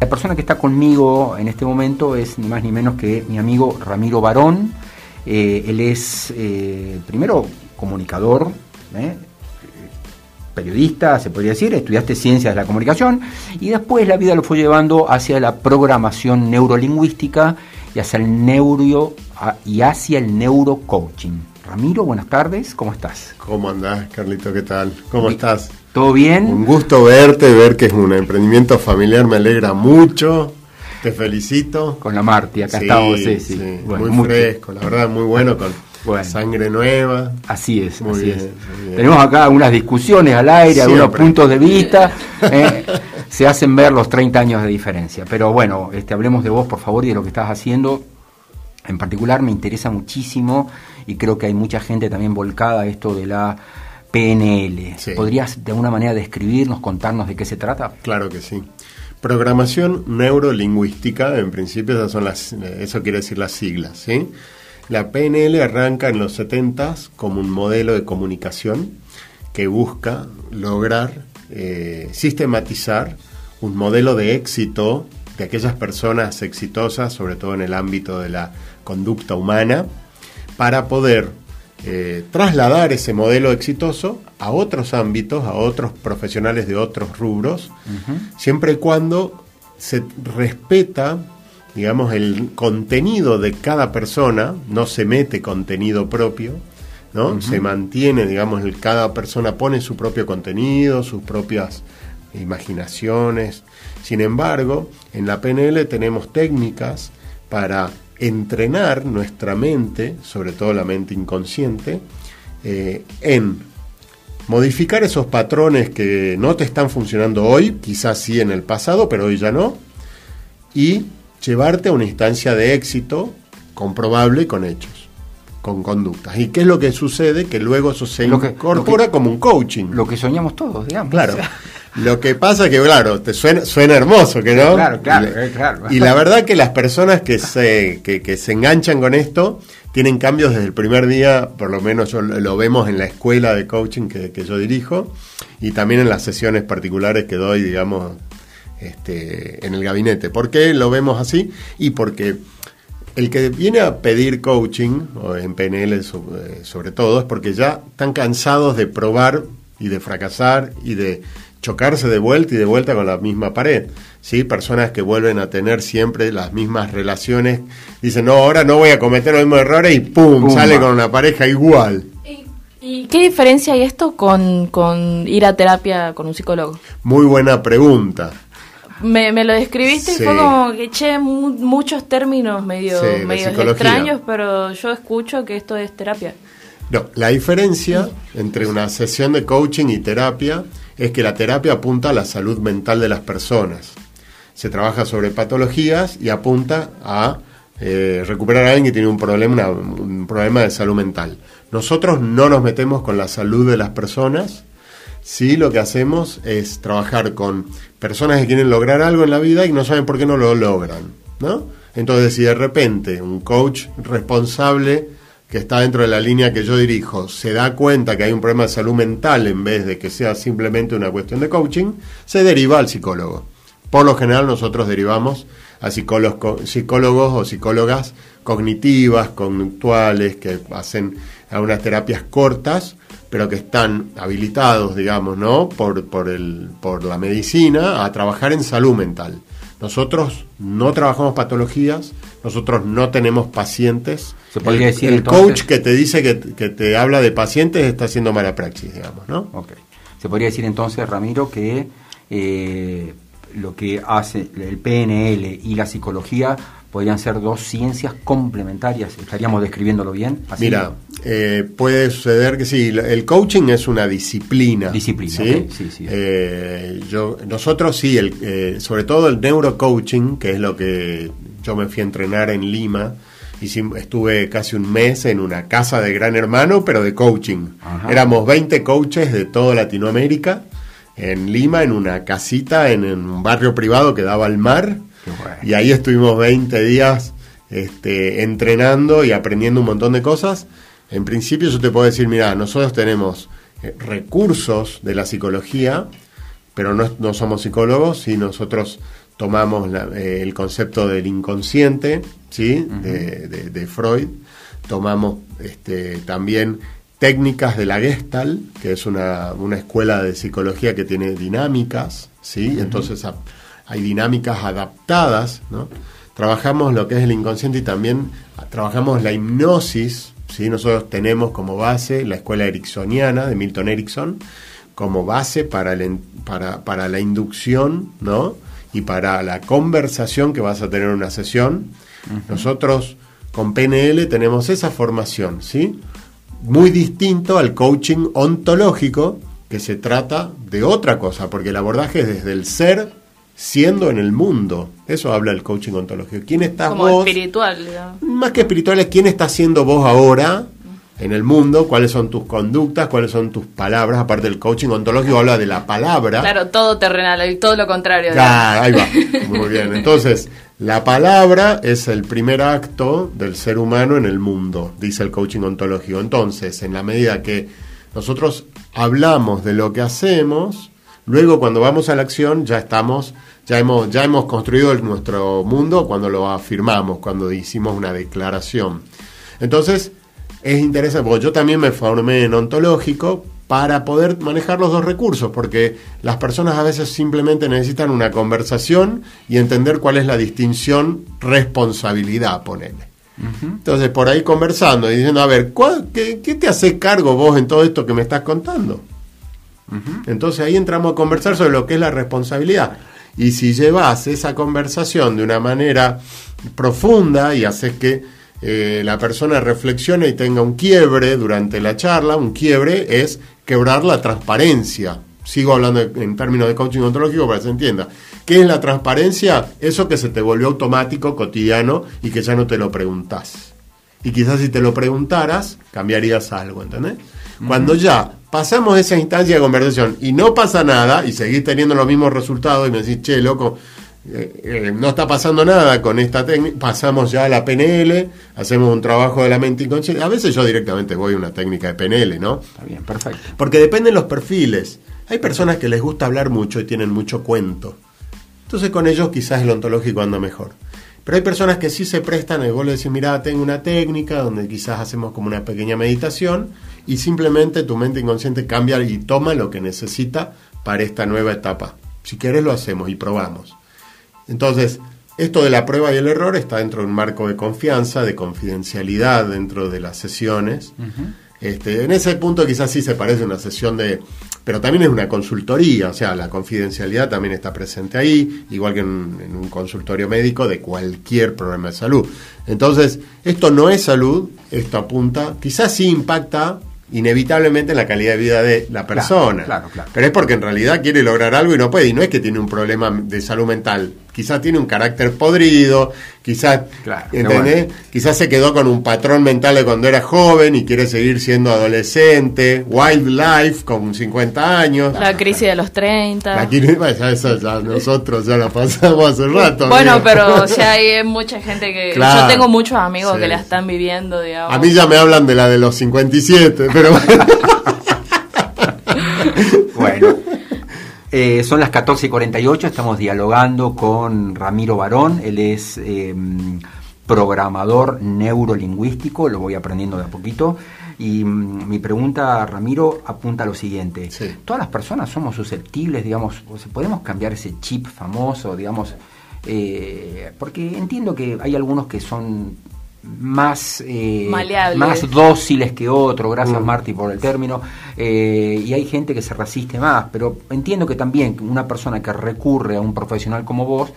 La persona que está conmigo en este momento es ni más ni menos que mi amigo Ramiro Barón. Eh, él es, eh, primero, comunicador, ¿eh? periodista, se podría decir, estudiaste ciencias de la comunicación y después la vida lo fue llevando hacia la programación neurolingüística y hacia el neuro y hacia el neurocoaching. Ramiro, buenas tardes, ¿cómo estás? ¿Cómo andás, Carlito? ¿Qué tal? ¿Cómo estás? ¿Todo bien? Un gusto verte, ver que es un emprendimiento familiar, me alegra mucho. Te felicito. Con la Marti, acá estamos, sí, sí. muy, fresco, la verdad, muy bueno, con sangre nueva. Así es, así es. Tenemos acá algunas discusiones al aire, algunos puntos de vista. Eh, se hacen ver los 30 años de diferencia. Pero bueno, este, hablemos de vos, por favor, y de lo que estás haciendo. En particular me interesa muchísimo y creo que hay mucha gente también volcada a esto de la PNL. ¿Podrías de alguna manera describirnos, contarnos de qué se trata? Claro que sí. Programación neurolingüística, en principio esas son las, eso quiere decir las siglas, ¿sí? La PNL arranca en los 70 como un modelo de comunicación que busca lograr eh, sistematizar un modelo de éxito de aquellas personas exitosas, sobre todo en el ámbito de la conducta humana, para poder eh, trasladar ese modelo exitoso a otros ámbitos, a otros profesionales de otros rubros, siempre y cuando se respeta digamos, el contenido de cada persona, no se mete contenido propio, ¿no? Se mantiene, digamos, el, cada persona pone su propio contenido, sus propias imaginaciones. Sin embargo, en la PNL tenemos técnicas para entrenar nuestra mente, sobre todo la mente inconsciente, eh, en modificar esos patrones que no te están funcionando hoy, quizás sí en el pasado, pero hoy ya no, y llevarte a una instancia de éxito comprobable con hechos, con conductas. ¿Y qué es lo que sucede? Que luego eso se incorpora como un coaching. Lo que soñamos todos, digamos. Claro. Lo que pasa que, claro, te suena, suena hermoso, ¿que no? Claro, claro, y, claro. Y la verdad que las personas que se, que, se enganchan con esto tienen cambios desde el primer día, por lo menos lo vemos en la escuela de coaching que, que yo dirijo y también en las sesiones particulares que doy, digamos, este, en el gabinete. ¿Por qué lo vemos así? Y porque el que viene a pedir coaching, o en PNL eh, sobre todo, es porque ya están cansados de probar y de fracasar y de chocarse de vuelta y de vuelta con la misma pared. ¿sí? Personas que vuelven a tener siempre las mismas relaciones, dicen, no, ahora no voy a cometer los mismos errores y ¡pum! sale con una pareja igual. ¿Y qué diferencia hay esto con, con ir a terapia con un psicólogo? Muy buena pregunta. Me, me, lo describiste y fue como que eché muchos términos medio, medio extraños, pero yo escucho que esto es terapia. No, la diferencia entre una sesión de coaching y terapia es que la terapia apunta a la salud mental de las personas. Se trabaja sobre patologías y apunta a eh, recuperar a alguien que tiene un problema, un problema de salud mental. Nosotros no nos metemos con la salud de las personas, Sí, lo que hacemos es trabajar con personas que quieren lograr algo en la vida y no saben por qué no lo logran, ¿no? Entonces, si de repente un coach responsable que está dentro de la línea que yo dirijo se da cuenta que hay un problema de salud mental en vez de que sea simplemente una cuestión de coaching, se deriva al psicólogo. Por lo general nosotros derivamos a psicólogos, o psicólogas cognitivas, conductuales, que hacen algunas terapias cortas pero que están habilitados, digamos, ¿no? Por, por, el, por la medicina a trabajar en salud mental. Nosotros no trabajamos patologías, nosotros no tenemos pacientes. ¿Se podría el, decir, el coach que te dice que, que, te habla de pacientes está haciendo mala praxis, digamos, ¿no? Okay. Se podría decir entonces, Ramiro, que eh, lo que hace el PNL y la psicología podrían ser dos ciencias complementarias. ¿Estaríamos describiéndolo bien? Mira, eh, puede suceder que sí, el coaching es una disciplina. Disciplina, ¿sí? sí, sí. Eh, yo, nosotros sí, el, eh, sobre todo el neurocoaching, que es lo que yo me fui a entrenar en Lima, y estuve casi un mes en una casa de gran hermano, pero de coaching. Éramos 20 coaches de toda Latinoamérica, en Lima, en una casita, en un barrio privado que daba al mar y ahí estuvimos 20 días este, entrenando y aprendiendo un montón de cosas. En principio yo te puedo decir, mira, nosotros tenemos eh, recursos de la psicología, pero no, somos psicólogos y nosotros tomamos eh, el concepto del inconsciente, ¿sí? de, Freud, tomamos este, también técnicas de la Gestalt, que es una, escuela de psicología que tiene dinámicas, ¿sí? Entonces hay dinámicas adaptadas, ¿no? Trabajamos lo que es el inconsciente y también trabajamos la hipnosis, ¿sí? Nosotros tenemos como base la escuela ericksoniana de Milton Erickson, como base para, para, para la inducción, ¿no? y para la conversación que vas a tener en una sesión. Nosotros con PNL tenemos esa formación, ¿sí? Muy distinto al coaching ontológico, que se trata de otra cosa, porque el abordaje es desde el ser siendo en el mundo. Eso habla el coaching ontológico. ¿Quién estás Como espiritual, Más que espiritual es quién está siendo vos ahora en el mundo, cuáles son tus conductas, cuáles son tus palabras, aparte del coaching ontológico habla de la palabra. Claro, todo terrenal, y todo lo contrario. Claro, ahí va. Muy bien. Entonces, la palabra es el primer acto del ser humano en el mundo, dice el coaching ontológico. Entonces, en la medida que nosotros hablamos de lo que hacemos, luego cuando vamos a la acción ya estamos ya hemos ya hemos construido nuestro mundo cuando lo afirmamos, cuando hicimos una declaración. Entonces, es interesante, porque yo también me formé en ontológico para poder manejar los dos recursos, porque las personas a veces simplemente necesitan una conversación y entender cuál es la distinción responsabilidad, ponele. Entonces, por ahí conversando y diciendo, a ver, qué, te hace cargo vos en todo esto que me estás contando? Entonces ahí entramos a conversar sobre lo que es la responsabilidad. Y si llevas esa conversación de una manera profunda y haces que eh, la persona reflexione y tenga un quiebre durante la charla, un quiebre es quebrar la transparencia. Sigo hablando en términos de coaching ontológico para que se entienda. ¿Qué es la transparencia? Eso que se te volvió automático, cotidiano y que ya no te lo preguntás. Y quizás si te lo preguntaras, cambiarías algo, ¿entendés? Cuando ya pasamos esa instancia de conversación y no pasa nada y seguís teniendo los mismos resultados y me decís, che, loco, eh, eh, no está pasando nada con esta técnica, pasamos ya a la PNL, hacemos un trabajo de la mente inconsciente. A veces yo directamente voy a una técnica de PNL, ¿no? Está bien, perfecto. Porque dependen los perfiles. Hay personas que les gusta hablar mucho y tienen mucho cuento. Entonces con ellos quizás el ontológico anda mejor. Pero hay personas que sí se prestan, y vos le decís, mira, tengo una técnica donde quizás hacemos como una pequeña meditación y simplemente tu mente inconsciente cambia y toma lo que necesita para esta nueva etapa. Si quieres lo hacemos y probamos. Entonces, esto de la prueba y el error está dentro de un marco de confianza, de confidencialidad dentro de las sesiones. este, en ese punto quizás sí se parece a una sesión de... Pero también es una consultoría, o sea, la confidencialidad también está presente ahí, igual que en, en un consultorio médico de cualquier problema de salud. Entonces, esto no es salud, esto apunta, quizás sí impacta inevitablemente la calidad de vida de la persona. Claro, claro, Pero es porque en realidad quiere lograr algo y no puede. Y no es que tiene un problema de salud mental. Quizás tiene un carácter podrido, quizás, ¿entendés? Quizás se quedó con un patrón mental de cuando era joven y quiere seguir siendo adolescente, wildlife con 50 años. La crisis de los 30. La crisis, ya, nosotros ya la pasamos hace rato. Bueno, pero o sea, hay mucha gente que... yo tengo muchos amigos que la están viviendo, digamos. A mí ya me hablan de la de los 57, pero... bueno. Eh, son las 14 y 48, estamos dialogando con Ramiro Barón, él es em, programador neurolingüístico, lo voy aprendiendo de a poquito. Y mm, mi pregunta, Ramiro, apunta a lo siguiente. Todas las personas somos susceptibles, digamos, podemos cambiar ese chip famoso, digamos, eh, porque entiendo que hay algunos que son más, eh, más dóciles que otros, gracias mm. Marty por el término, eh, y hay gente que se resiste más, pero entiendo que también una persona que recurre a un profesional como vos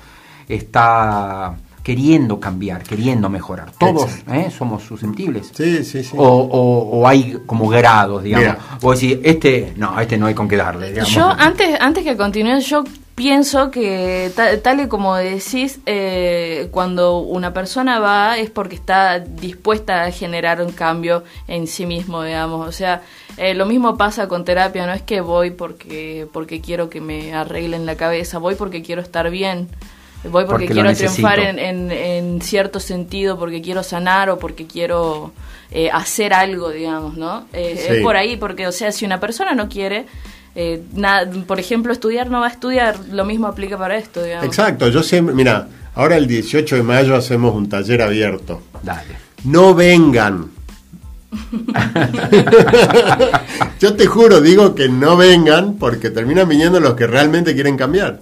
está queriendo cambiar, queriendo mejorar. Todos ¿eh? somos susceptibles. Sí, sí, sí. O, hay como grados, digamos. O decir, este, no, este no hay con qué darle. Yo, antes, antes que continúe, yo pienso que tal, y como decís, eh, cuando una persona va es porque está dispuesta a generar un cambio en sí mismo, digamos. O sea, eh, lo mismo pasa con terapia, no es que voy porque, porque quiero que me arreglen la cabeza, voy porque quiero estar bien. Voy porque, quiero triunfar en, en, cierto sentido, porque quiero sanar o porque quiero eh, hacer algo, digamos, ¿no? Eh, es por ahí, porque, o sea, si una persona no quiere, eh, por ejemplo, estudiar no va a estudiar, lo mismo aplica para esto. Digamos. Exacto, yo siempre, mira, ahora el 18 de mayo hacemos un taller abierto. Dale. No vengan. yo te juro, digo que no vengan porque terminan viniendo los que realmente quieren cambiar.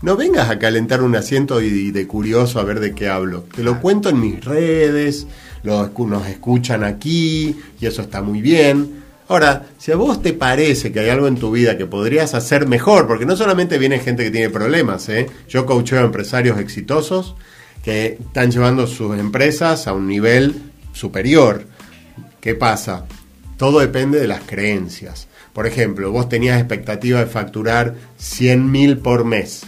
No vengas a calentar un asiento y de curioso a ver de qué hablo. Te lo cuento en mis redes, los, nos escuchan aquí y eso está muy bien. Ahora, si a vos te parece que hay algo en tu vida que podrías hacer mejor, porque no solamente viene gente que tiene problemas, ¿eh? yo coacheo a empresarios exitosos que están llevando sus empresas a un nivel superior. ¿Qué pasa? Todo depende de las creencias. Por ejemplo, vos tenías expectativa de facturar 100 mil por mes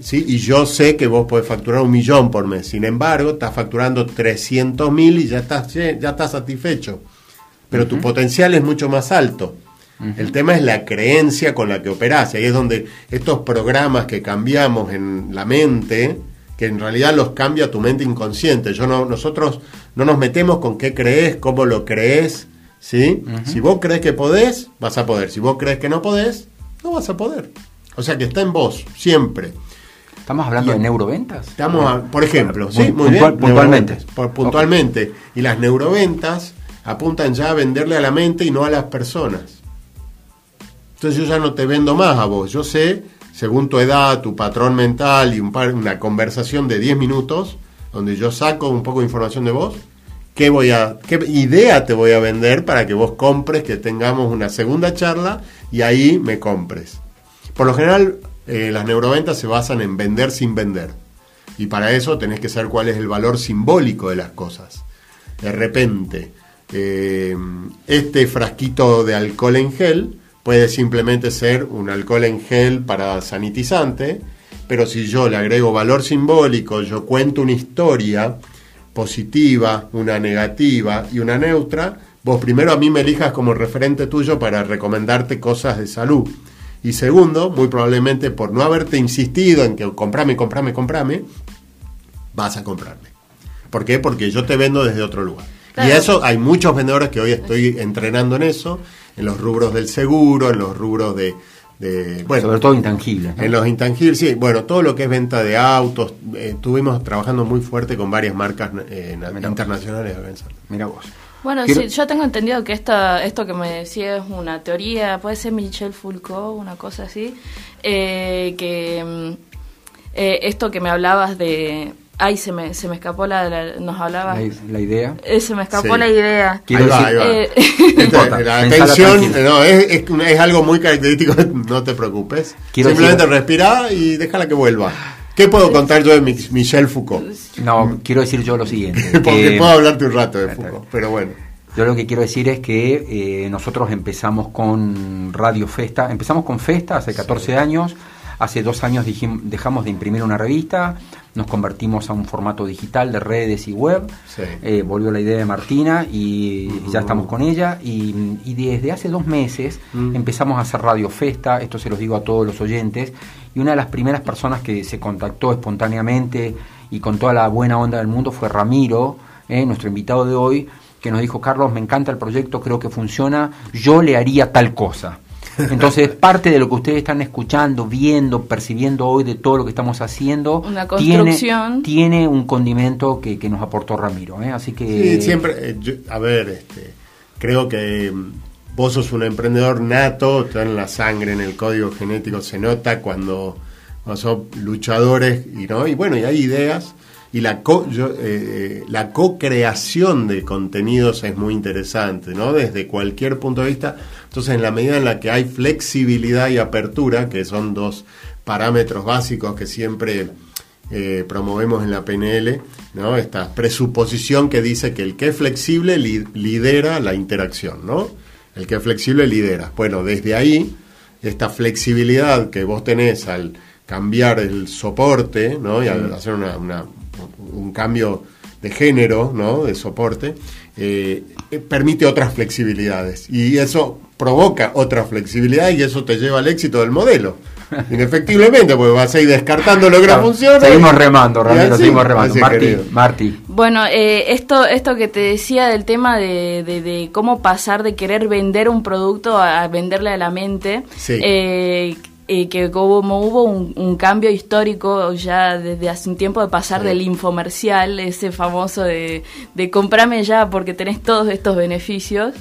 ¿sí? Y yo sé que vos podés facturar un millón por mes. Sin embargo, estás facturando 300 mil y ya estás, ya estás satisfecho. Pero tu potencial es mucho más alto. El tema es la creencia con la que operás. Y ahí es donde estos programas que cambiamos en la mente, que en realidad los cambia tu mente inconsciente. Yo no, nosotros no nos metemos con qué crees, cómo lo crees. ¿sí? Si vos crees que podés, vas a poder. Si vos crees que no podés, no vas a poder. O sea que está en vos, siempre. ¿Estamos hablando de neuroventas? Estamos, por ejemplo, sí, muy bien, puntualmente. Por, puntualmente. Y las neuroventas apuntan ya a venderle a la mente y no a las personas. Entonces yo ya no te vendo más a vos. Yo sé, según tu edad, tu patrón mental y un par, una conversación de 10 minutos, donde yo saco un poco de información de vos, qué, voy a, qué idea te voy a vender para que vos compres, que tengamos una segunda charla y ahí me compres. Por lo general, eh, las neuroventas se basan en vender sin vender. Y para eso tenés que saber cuál es el valor simbólico de las cosas. De repente, eh, este frasquito de alcohol en gel puede simplemente ser un alcohol en gel para sanitizante, pero si yo le agrego valor simbólico, yo cuento una historia positiva, una negativa y una neutra, vos primero a mí me elijas como referente tuyo para recomendarte cosas de salud. Y segundo, muy probablemente por no haberte insistido en que comprame, comprame, comprame, vas a comprarme. ¿Por qué? Porque yo te vendo desde otro lugar. Y eso hay muchos vendedores que hoy estoy entrenando en eso, en los rubros del seguro, en los rubros de... bueno, Sobre todo intangibles. En los intangibles, sí. Bueno, todo lo que es venta de autos. Eh, estuvimos trabajando muy fuerte con varias marcas eh, internacionales. Mira vos. Bueno, sí, yo tengo entendido que esta, esto que me decía es una teoría, puede ser Michel Foucault, una cosa así, eh, que mm, eh, esto que me hablabas de... Ay, se me, se me escapó la, nos hablabas... La, idea. Eh, se me escapó la idea. Ahí va, ahí va. la atención no, es, es, es, algo muy característico, no te preocupes. Simplemente respira y déjala que vuelva. ¿Qué puedo contar yo de Michel Foucault? No, quiero decir yo lo siguiente. Porque puedo hablarte un rato de Foucault, pero bueno. Yo lo que quiero decir es que eh, nosotros empezamos con Radio Festa, empezamos con Festa hace 14 años, hace dos años dejamos de imprimir una revista, nos convertimos a un formato digital de redes y web, eh, volvió la idea de Martina y ya estamos con ella y, desde hace dos meses mm. empezamos a hacer Radio Festa, esto se los digo a todos los oyentes, y una de las primeras personas que se contactó espontáneamente y con toda la buena onda del mundo fue Ramiro, eh, nuestro invitado de hoy, que nos dijo, Carlos, me encanta el proyecto, creo que funciona, yo le haría tal cosa. Entonces, parte de lo que ustedes están escuchando, viendo, percibiendo hoy de todo lo que estamos haciendo, tiene, un condimento que, nos aportó Ramiro. ¿eh? Así que... Sí, siempre, eh, a ver, este, creo que mm, vos sos un emprendedor nato, está en la sangre, en el código genético, se nota cuando, cuando son luchadores y, ¿no? y bueno, y hay ideas y la co, yo, eh, eh, la co-creación de contenidos es muy interesante, ¿no? Desde cualquier punto de vista. Entonces, en la medida en la que hay flexibilidad y apertura, que son dos parámetros básicos que siempre eh, promovemos en la PNL, ¿no? Esta presuposición que dice que el que es flexible lidera la interacción, ¿no? El que es flexible lidera. Bueno, desde ahí, esta flexibilidad que vos tenés al cambiar el soporte, ¿no? Y al hacer una, un cambio de género, ¿no? De soporte, eh, permite otras flexibilidades y eso provoca otra flexibilidad y eso te lleva al éxito del modelo. Inefectivamente, porque vas a ir descartando lo que no funciona. Seguimos remando, Ramiro, seguimos remando. Marti, Marti. Bueno, eh, esto, esto que te decía del tema de, de, cómo pasar de querer vender un producto a venderle a la mente. Eh, eh, que como hubo un, cambio histórico ya desde hace un tiempo de pasar del infomercial, ese famoso de, de comprame ya porque tenés todos estos beneficios,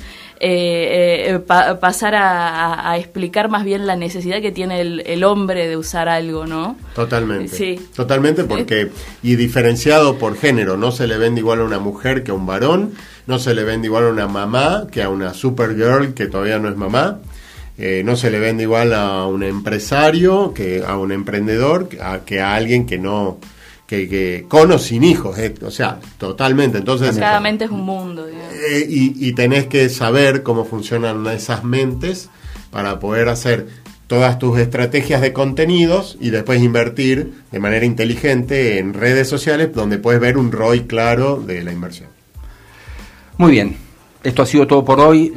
eh, eh, pasar a, explicar más bien la necesidad que tiene el, hombre de usar algo, ¿no? Totalmente. Sí. Totalmente porque, y diferenciado por género, no se le vende igual a una mujer que a un varón, no se le vende igual a una mamá que a una supergirl que todavía no es mamá. Eh, no se le vende igual a un empresario que a un emprendedor que a alguien que no que, con o sin hijos, eh, o sea, totalmente. Entonces, cada mente es un mundo. Eh, y, tenés que saber cómo funcionan esas mentes para poder hacer todas tus estrategias de contenidos y después invertir de manera inteligente en redes sociales donde puedes ver un ROI claro de la inversión. Muy bien, esto ha sido todo por hoy.